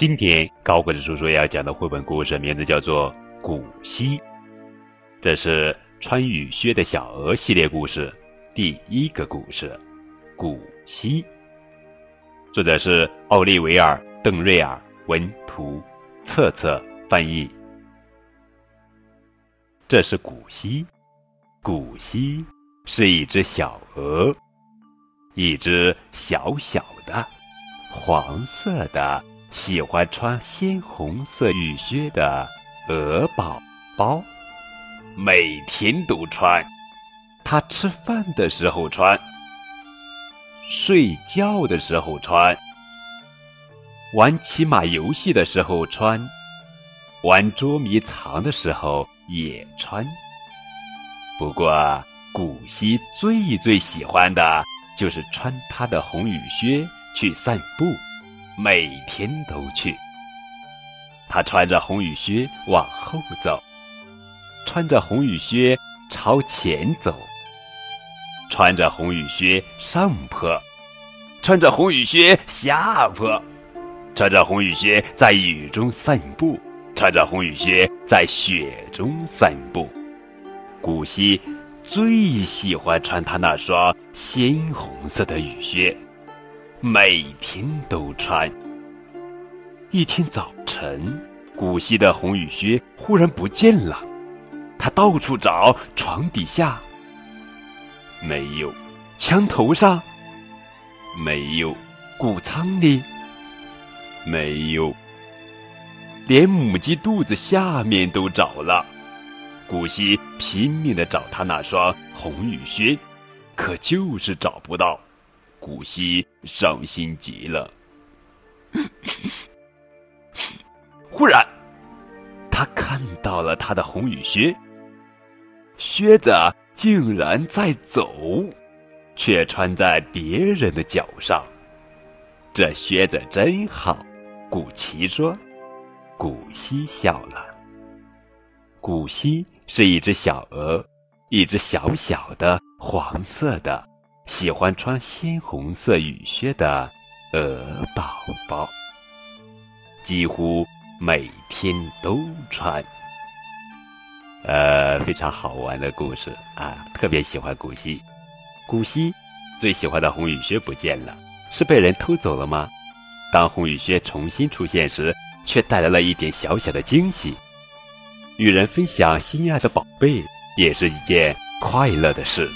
今天高个子叔叔要讲的绘本故事名字叫做《古稀》，这是穿雨靴的小鹅系列故事第一个故事《古稀》。作者是奥利维尔·邓瑞尔，文图，策策翻译。这是古稀，古稀是一只小鹅，一只小小的，黄色的。喜欢穿鲜红色雨靴的鹅宝宝，每天都穿。它吃饭的时候穿，睡觉的时候穿，玩骑马游戏的时候穿，玩捉迷藏的时候也穿。不过，古希最最喜欢的就是穿他的红雨靴去散步。每天都去。他穿着红雨靴往后走，穿着红雨靴朝前走，穿着红雨靴上坡，穿着红雨靴下坡，穿着红雨靴在雨中散步，穿着红雨靴在雪中散步。古希最喜欢穿他那双鲜红色的雨靴。每天都穿。一天早晨，古希的红雨靴忽然不见了，他到处找，床底下没有，墙头上没有，谷仓里没有，连母鸡肚子下面都找了。古希拼命的找他那双红雨靴，可就是找不到。古希伤心极了。忽然，他看到了他的红雨靴，靴子竟然在走，却穿在别人的脚上。这靴子真好，古奇说。古希笑了。古希是一只小鹅，一只小小的黄色的。喜欢穿鲜红色雨靴的鹅宝宝，几乎每天都穿。呃，非常好玩的故事啊！特别喜欢古希。古希最喜欢的红雨靴不见了，是被人偷走了吗？当红雨靴重新出现时，却带来了一点小小的惊喜。与人分享心爱的宝贝，也是一件快乐的事。